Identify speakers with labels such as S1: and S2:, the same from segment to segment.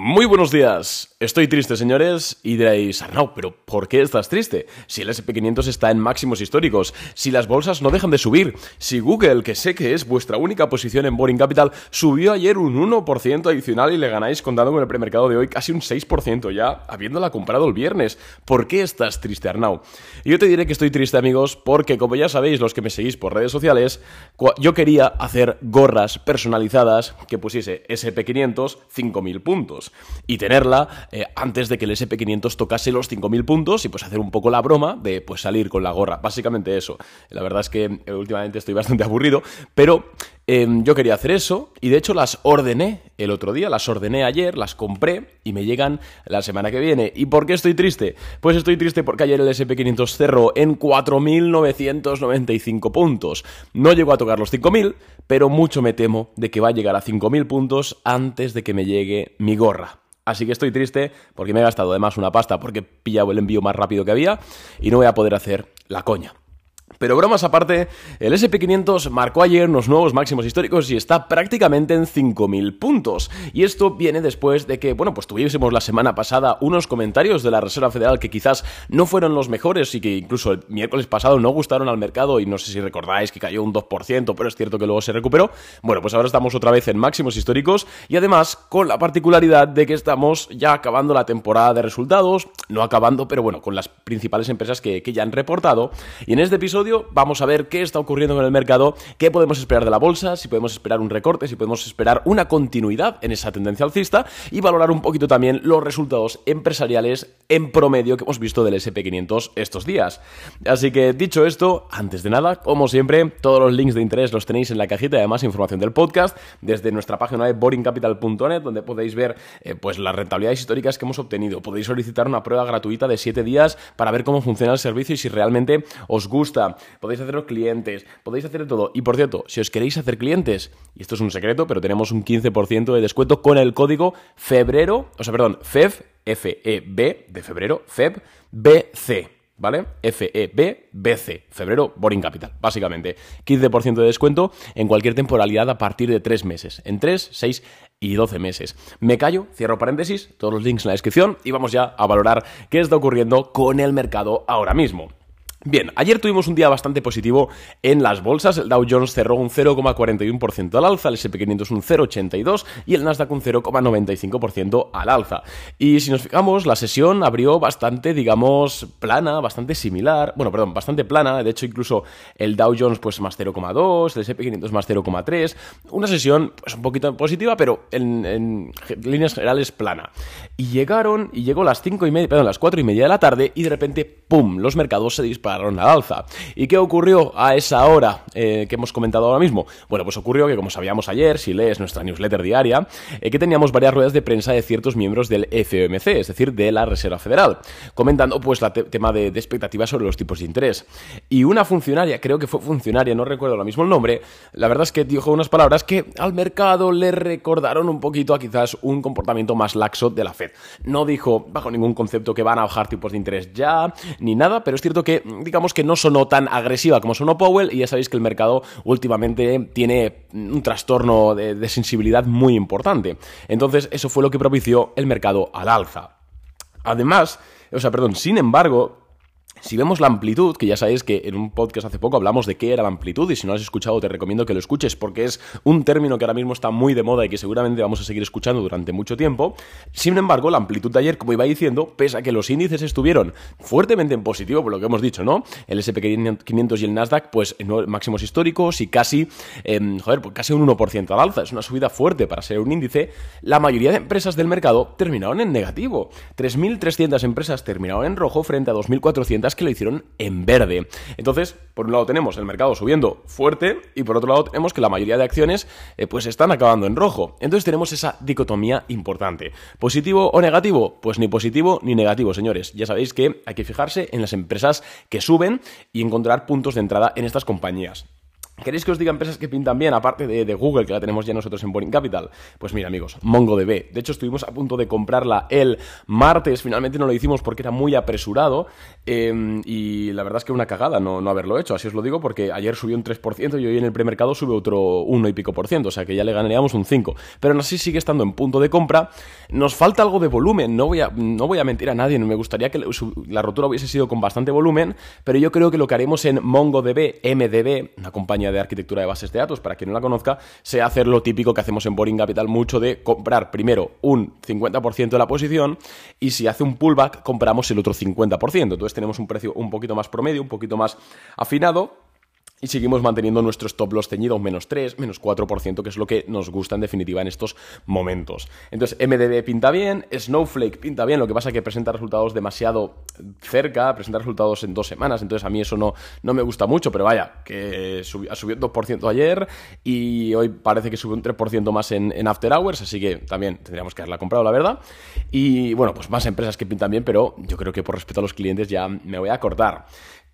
S1: Muy buenos días. Estoy triste, señores, y diréis, Arnau, pero ¿por qué estás triste? Si el SP500 está en máximos históricos, si las bolsas no dejan de subir, si Google, que sé que es vuestra única posición en Boring Capital, subió ayer un 1% adicional y le ganáis contando con el premercado de hoy casi un 6% ya, habiéndola comprado el viernes. ¿Por qué estás triste, Arnau? Yo te diré que estoy triste, amigos, porque como ya sabéis los que me seguís por redes sociales, yo quería hacer gorras personalizadas que pusiese SP500 5.000 puntos y tenerla eh, antes de que el SP500 tocase los 5.000 puntos y pues hacer un poco la broma de pues salir con la gorra. Básicamente eso. La verdad es que eh, últimamente estoy bastante aburrido, pero em, yo quería hacer eso y de hecho las ordené el otro día, las ordené ayer, las compré y me llegan la semana que viene. ¿Y por qué estoy triste? Pues estoy triste porque ayer el SP500 cerró en 4.995 puntos. No llegó a tocar los 5.000, pero mucho me temo de que va a llegar a 5.000 puntos antes de que me llegue mi gorra. Así que estoy triste porque me he gastado además una pasta porque he pillado el envío más rápido que había y no voy a poder hacer la coña. Pero bromas aparte, el SP500 marcó ayer unos nuevos máximos históricos y está prácticamente en 5.000 puntos. Y esto viene después de que, bueno, pues tuviésemos la semana pasada unos comentarios de la Reserva Federal que quizás no fueron los mejores y que incluso el miércoles pasado no gustaron al mercado y no sé si recordáis que cayó un 2%, pero es cierto que luego se recuperó. Bueno, pues ahora estamos otra vez en máximos históricos y además con la particularidad de que estamos ya acabando la temporada de resultados, no acabando, pero bueno, con las principales empresas que, que ya han reportado. Y en este episodio vamos a ver qué está ocurriendo con el mercado, qué podemos esperar de la bolsa, si podemos esperar un recorte, si podemos esperar una continuidad en esa tendencia alcista y valorar un poquito también los resultados empresariales en promedio que hemos visto del SP500 estos días. Así que dicho esto, antes de nada, como siempre, todos los links de interés los tenéis en la cajita y además información del podcast desde nuestra página web boringcapital.net donde podéis ver eh, pues las rentabilidades históricas que hemos obtenido. Podéis solicitar una prueba gratuita de 7 días para ver cómo funciona el servicio y si realmente os gusta podéis haceros clientes, podéis hacer todo. Y por cierto, si os queréis hacer clientes, y esto es un secreto, pero tenemos un 15% de descuento con el código febrero, o sea, perdón, FEB, F-E-B de febrero, FEB, BC. ¿vale? FEBBC, febrero Boring Capital, básicamente. 15% de descuento en cualquier temporalidad a partir de 3 meses, en 3, 6 y 12 meses. Me callo, cierro paréntesis, todos los links en la descripción y vamos ya a valorar qué está ocurriendo con el mercado ahora mismo. Bien, ayer tuvimos un día bastante positivo en las bolsas. El Dow Jones cerró un 0,41% al alza, el SP500 un 0,82% y el Nasdaq un 0,95% al alza. Y si nos fijamos, la sesión abrió bastante, digamos, plana, bastante similar. Bueno, perdón, bastante plana. De hecho, incluso el Dow Jones pues más 0,2, el SP500 más 0,3. Una sesión pues un poquito positiva, pero en, líneas generales plana. Y llegaron, y llegó las 5 y media, perdón, las 4 y media de la tarde y de repente, ¡pum!, los mercados se dispararon al. ¿Y qué ocurrió a esa hora eh, que hemos comentado ahora mismo? Bueno, pues ocurrió que, como sabíamos ayer, si lees nuestra newsletter diaria, eh, que teníamos varias ruedas de prensa de ciertos miembros del FOMC, es decir, de la Reserva Federal, comentando pues el tema de, expectativas sobre los tipos de interés. Y una funcionaria, creo que fue funcionaria, no recuerdo ahora mismo el nombre, la verdad es que dijo unas palabras que al mercado le recordaron un poquito a quizás un comportamiento más laxo de la Fed. No dijo bajo ningún concepto que van a bajar tipos de interés ya, ni nada, pero es cierto que digamos que no sonó tan agresiva como sonó Powell y ya sabéis que el mercado últimamente tiene un trastorno de, sensibilidad muy importante. Entonces eso fue lo que propició el mercado al alza. Además, o sea, perdón, sin embargo, si vemos la amplitud, que ya sabéis que en un podcast hace poco hablamos de qué era la amplitud, y si no lo has escuchado te recomiendo que lo escuches porque es un término que ahora mismo está muy de moda y que seguramente vamos a seguir escuchando durante mucho tiempo. Sin embargo, la amplitud de ayer, como iba diciendo, pese a que los índices estuvieron fuertemente en positivo, por lo que hemos dicho, ¿no? El SP500 y el Nasdaq, pues máximos históricos y casi, eh, joder, pues casi un 1% al alza. Es una subida fuerte para ser un índice. La mayoría de empresas del mercado terminaron en negativo. 3.300 empresas terminaron en rojo frente a 2.400 que lo hicieron en verde. Entonces, por un lado tenemos el mercado subiendo fuerte y por otro lado tenemos que la mayoría de acciones eh, pues están acabando en rojo. Entonces tenemos esa dicotomía importante. ¿Positivo o negativo? Pues ni positivo ni negativo, señores. Ya sabéis que hay que fijarse en las empresas que suben y encontrar puntos de entrada en estas compañías. ¿Queréis que os diga empresas que pintan bien, aparte de, Google, que la tenemos ya nosotros en Boring Capital? Pues mira, amigos, MongoDB. De hecho, estuvimos a punto de comprarla el martes, finalmente no lo hicimos porque era muy apresurado. Em, y la verdad es que una cagada no, no haberlo hecho, así os lo digo, porque ayer subió un 3% y hoy en el premercado sube otro 1 y pico por ciento, o sea que ya le ganaríamos un 5. Pero aún así sigue estando en punto de compra. Nos falta algo de volumen, no voy a, no voy a mentir a nadie, me gustaría que la rotura hubiese sido con bastante volumen, pero yo creo que lo que haremos en MongoDB, MDB, una compañía de arquitectura de bases de datos, para quien no la conozca, sea hacer lo típico que hacemos en Boring Capital mucho de comprar primero un 50% de la posición y si hace un pullback compramos el otro 50%. Entonces tenemos un precio un poquito más promedio, un poquito más afinado y seguimos manteniendo nuestro stop loss ceñido a un menos 3, menos 4%, que es lo que nos gusta en definitiva en estos momentos. Entonces, MDB pinta bien, Snowflake pinta bien, lo que pasa es que presenta resultados demasiado cerca, presenta resultados en dos semanas, entonces a mí eso no, no me gusta mucho, pero vaya, que subió, subió un 2% ayer y hoy parece que sube un 3% más en, en, After Hours, así que también tendríamos que haberla comprado, la verdad. Y bueno, pues más empresas que pintan bien, pero yo creo que por respeto a los clientes ya me voy a cortar.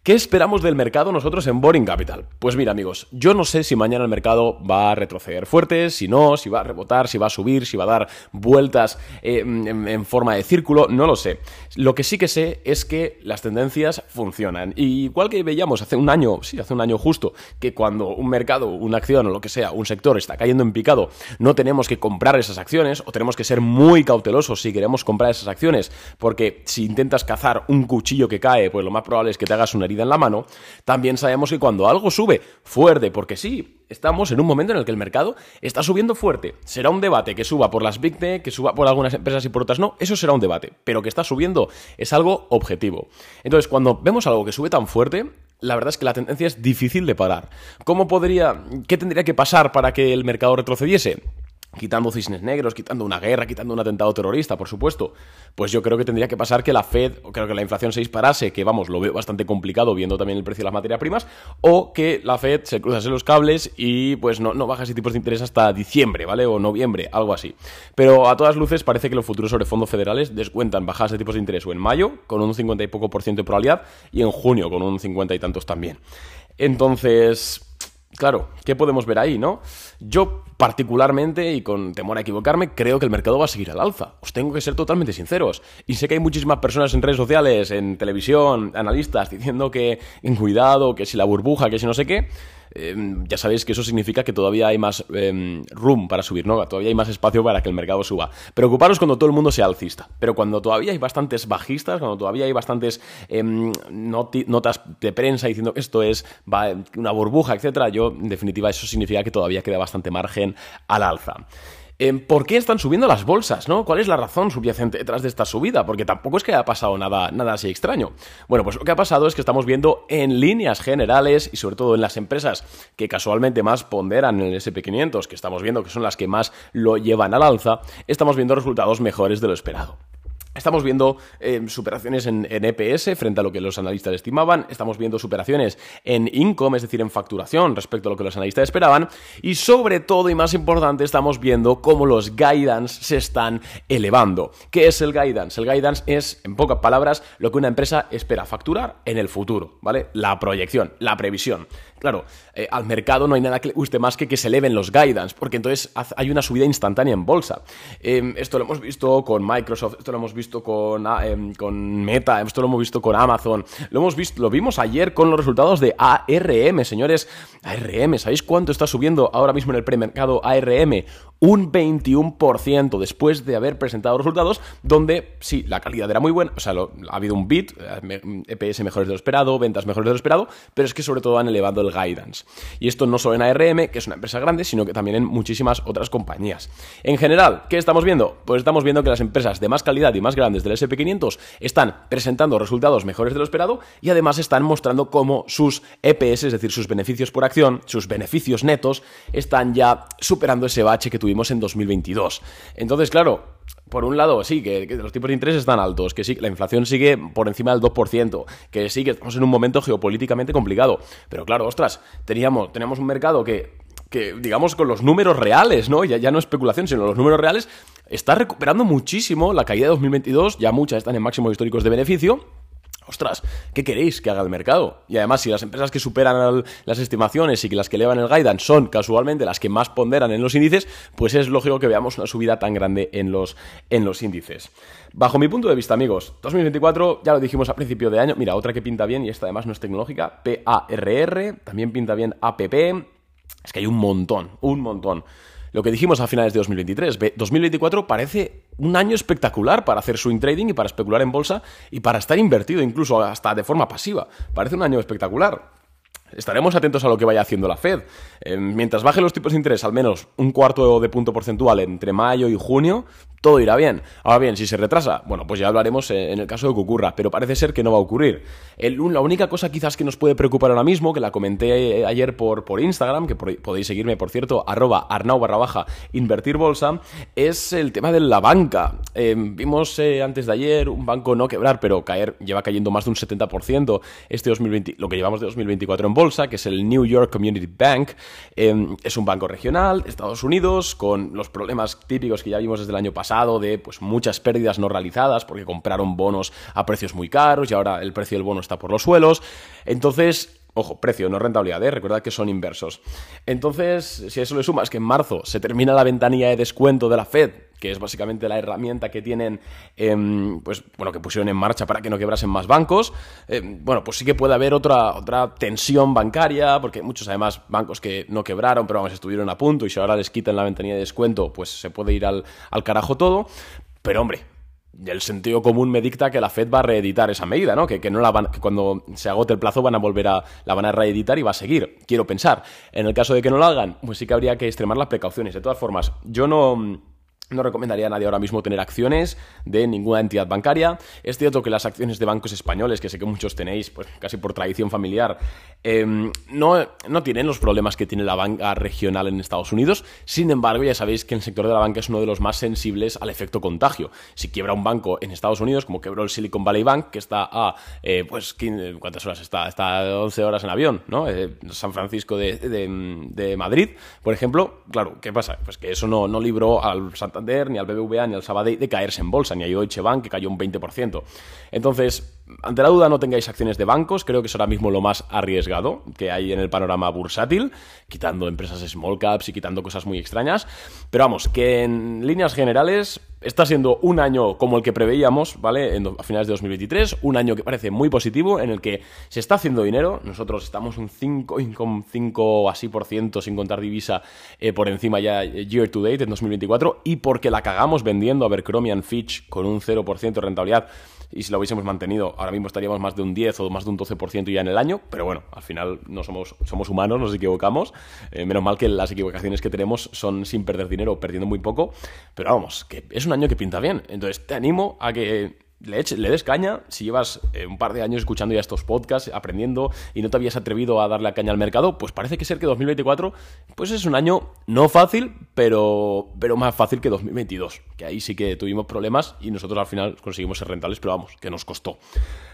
S1: ¿Qué esperamos del mercado nosotros en Boring Capital? Pues mira amigos, yo no sé si mañana el mercado va a retroceder fuerte, si no, si va a rebotar, si va a subir, si va a dar vueltas eh, en, forma de círculo, no lo sé. Lo que sí que sé es que las tendencias funcionan. Y igual que veíamos hace un año, sí, hace un año justo, que cuando un mercado, una acción o lo que sea, un sector está cayendo en picado, no tenemos que comprar esas acciones o tenemos que ser muy cautelosos si queremos comprar esas acciones, porque si intentas cazar un cuchillo que cae, pues lo más probable es que te hagas una herida en la mano, también sabemos que cuando algo sube fuerte, porque sí, estamos en un momento en el que el mercado está subiendo fuerte. Será un debate que suba por las Big Tech, que suba por algunas empresas y por otras no, eso será un debate, pero que está subiendo es algo objetivo. Entonces, cuando vemos algo que sube tan fuerte, la verdad es que la tendencia es difícil de parar. ¿Cómo podría, qué tendría que pasar para que el mercado retrocediese? Quitando cisnes negros, quitando una guerra, quitando un atentado terrorista, por supuesto, pues yo creo que tendría que pasar que la Fed, o creo que la inflación se disparase, que vamos, lo veo bastante complicado viendo también el precio de las materias primas, o que la Fed se cruzase los cables y pues no, no bajase tipos de interés hasta diciembre, ¿vale? O noviembre, algo así. Pero a todas luces parece que los futuros sobre fondos federales descuentan bajas de tipos de interés o en mayo, con un 50 y poco por ciento de probabilidad, y en junio, con un 50 y tantos también. Entonces, Claro, ¿qué podemos ver ahí, no? Yo, particularmente, y con temor a equivocarme, creo que el mercado va a seguir al alza. Os tengo que ser totalmente sinceros. Y sé que hay muchísimas personas en redes sociales, en televisión, analistas, diciendo que en cuidado, que si la burbuja, que si no sé qué. Em, ya sabéis que eso significa que todavía hay más em, room para subir, ¿no? Todavía hay más espacio para que el mercado suba. Preocuparos cuando todo el mundo sea alcista, pero cuando todavía hay bastantes bajistas, cuando todavía hay bastantes em, notas de prensa diciendo que esto es una burbuja, etcétera, yo, en definitiva, eso significa que todavía queda bastante margen al alza. ¿Por qué están subiendo las bolsas? ¿no? ¿Cuál es la razón subyacente detrás de esta subida? Porque tampoco es que haya pasado nada, nada así extraño. Bueno, pues lo que ha pasado es que estamos viendo en líneas generales y sobre todo en las empresas que casualmente más ponderan el SP500, que estamos viendo que son las que más lo llevan al alza, estamos viendo resultados mejores de lo esperado. Estamos viendo eh, superaciones en, EPS frente a lo que los analistas estimaban, estamos viendo superaciones en income, es decir, en facturación respecto a lo que los analistas esperaban, y sobre todo y más importante, estamos viendo cómo los guidance se están elevando. ¿Qué es el guidance? El guidance es, en pocas palabras, lo que una empresa espera facturar en el futuro, ¿vale? La proyección, la previsión. Claro, eh, al mercado no hay nada que le guste más que que se eleven los guidance, porque entonces hay una subida instantánea en bolsa. Em, esto lo hemos visto con Microsoft, esto lo hemos visto con, ah, em, con Meta, esto lo hemos visto con Amazon, lo hemos visto, lo vimos ayer con los resultados de ARM, señores. ARM, ¿sabéis cuánto está subiendo ahora mismo en el premercado ARM? Un 21% después de haber presentado resultados donde sí, la calidad era muy buena, o sea, ha habido un beat, EPS eh, mejores de lo esperado, ventas mejores de lo esperado, pero es que sobre todo han elevado el guidance. Y esto no solo en ARM, que es una empresa grande, sino que también en muchísimas otras compañías. En general, ¿qué estamos viendo? Pues estamos viendo que las empresas de más calidad y más grandes del SP500 están presentando resultados mejores de lo esperado y además están mostrando cómo sus EPS, es decir, sus beneficios por acción, sus beneficios netos, están ya superando ese bache que tuvimos en 2022. Entonces, claro, por un lado, sí, que, los tipos de interés están altos, que sí, la inflación sigue por encima del 2%, que sí, que estamos en un momento geopolíticamente complicado. Pero claro, ostras, teníamos, teníamos un mercado que, que, digamos, con los números reales, ¿no? Ya, ya no especulación, sino los números reales, está recuperando muchísimo la caída de 2022, ya muchas están en máximos históricos de beneficio ostras, ¿qué queréis que haga el mercado? Y además, si las empresas que superan las estimaciones y que las que elevan el guidance son casualmente las que más ponderan en los índices, pues es lógico que veamos una subida tan grande en los, en los índices. Bajo mi punto de vista, amigos, 2024, ya lo dijimos a principio de año, mira, otra que pinta bien y esta además no es tecnológica, PARR, también pinta bien APP, es que hay un montón, un montón lo que dijimos a finales de 2023. 2024 parece un año espectacular para hacer swing trading y para especular en bolsa y para estar invertido incluso hasta de forma pasiva. Parece un año espectacular. Estaremos atentos a lo que vaya haciendo la Fed. Eh, mientras baje los tipos de interés al menos un cuarto de punto porcentual entre mayo y junio, todo irá bien. Ahora bien, si se retrasa, bueno, pues ya hablaremos eh, en el caso de que ocurra, pero parece ser que no va a ocurrir. la única cosa quizás que nos puede preocupar ahora mismo, que la comenté eh, ayer por, por Instagram, que podéis seguirme, por cierto, arroba arnau barra baja invertir bolsa, es el tema de la banca. Eh, vimos antes de ayer un banco no quebrar, pero caer, lleva cayendo más de un 70% este 2020, lo que llevamos de 2024 en bolsa, que es el New York Community Bank. es un banco regional, Estados Unidos, con los problemas típicos que ya vimos desde el año pasado de pues, muchas pérdidas no realizadas porque compraron bonos a precios muy caros y ahora el precio del bono está por los suelos. Entonces, Ojo, precio, no rentabilidad, ¿eh? que son inversos. Entonces, si a eso le sumas que en marzo se termina la ventanilla de descuento de la Fed, que es básicamente la herramienta que tienen, em, pues bueno, que pusieron en marcha para que no quebrasen más bancos, em, bueno, pues sí que puede haber otra, otra tensión bancaria, porque muchos además bancos que no quebraron, pero vamos, estuvieron a punto y si ahora les quitan la ventanilla de descuento, pues se puede ir al, al carajo todo. Pero hombre, el sentido común me dicta que la Fed va a reeditar esa medida, ¿no? Que, que no la van, que cuando se agote el plazo van a volver a, la van a reeditar y va a seguir. Quiero pensar. En el caso de que no lo hagan, pues sí que habría que extremar las precauciones. De todas formas, yo no no recomendaría a nadie ahora mismo tener acciones de ninguna entidad bancaria. Es cierto que las acciones de bancos españoles, que sé que muchos tenéis, pues casi por tradición familiar, em, no, no tienen los problemas que tiene la banca regional en Estados Unidos. Sin embargo, ya sabéis que el sector de la banca es uno de los más sensibles al efecto contagio. Si quiebra un banco en Estados Unidos, como quebró el Silicon Valley Bank, que está a, eh, pues, ¿cuántas horas está? Está a 11 horas en avión, ¿no? Eh, San Francisco de, de, Madrid, por ejemplo. Claro, ¿qué pasa? Pues que eso no, no libró al Ni al BBVA, ni al Sabadell de caerse en bolsa, ni a Deutsche Bank, que cayó un 20%. Entonces, ante la duda no tengáis acciones de bancos, creo que es ahora mismo lo más arriesgado que hay en el panorama bursátil, quitando empresas small caps y quitando cosas muy extrañas. Pero vamos, que en líneas generales está siendo un año como el que preveíamos, ¿vale? a finales de 2023, un año que parece muy positivo, en el que se está haciendo dinero. Nosotros estamos un 5, así por ciento, sin contar divisa, eh, por encima ya eh, year to date en 2024, y porque la cagamos vendiendo a Berkromian Fitch con un 0% de rentabilidad y si lo hubiésemos mantenido, ahora mismo estaríamos más de un 10 o más de un 12% ya en el año, pero bueno, al final no somos, somos humanos, nos equivocamos. Eh, menos mal que las equivocaciones que tenemos son sin perder dinero, perdiendo muy poco, pero vamos, que es un año que pinta bien. Entonces te animo a que le, des caña. Si llevas eh, un par de años escuchando ya estos podcasts, aprendiendo y no te habías atrevido a darle caña al mercado, pues parece que ser que 2024 pues es un año no fácil, pero, pero más fácil que 2022. Que ahí sí que tuvimos problemas y nosotros al final conseguimos ser rentables, pero vamos, que nos costó.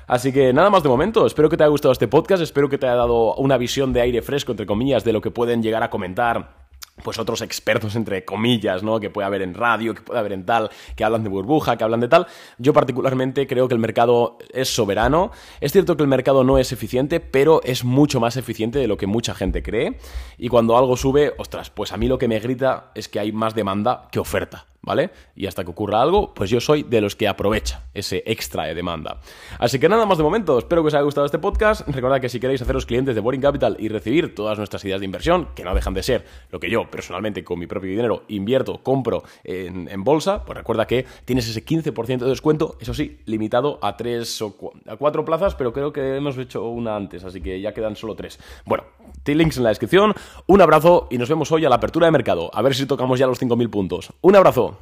S1: Así que nada más de momento. Espero que te haya gustado este podcast. Espero que te haya dado una visión de aire fresco, entre comillas, de lo que pueden llegar a comentar pues otros expertos entre comillas, ¿no? Que puede haber en radio, que puede haber en tal, que hablan de burbuja, que hablan de tal. Yo particularmente creo que el mercado es soberano. Es cierto que el mercado no es eficiente, pero es mucho más eficiente de lo que mucha gente cree. Y cuando algo sube, ostras, pues a mí lo que me grita es que hay más demanda que oferta. ¿Vale? Y hasta que ocurra algo, pues yo soy de los que aprovecha ese extra de demanda. Así que nada más de momento, espero que os haya gustado este podcast. Recordad que si queréis haceros clientes de Boring Capital y recibir todas nuestras ideas de inversión, que no dejan de ser lo que yo personalmente con mi propio dinero invierto, compro en, bolsa, pues recuerda que tienes ese 15% de descuento, eso sí, limitado a tres o a cuatro plazas, pero creo que hemos hecho una antes, así que ya quedan solo tres. Bueno, links en la descripción, un abrazo y nos vemos hoy a la apertura de mercado, a ver si tocamos ya los 5.000 puntos. Un abrazo.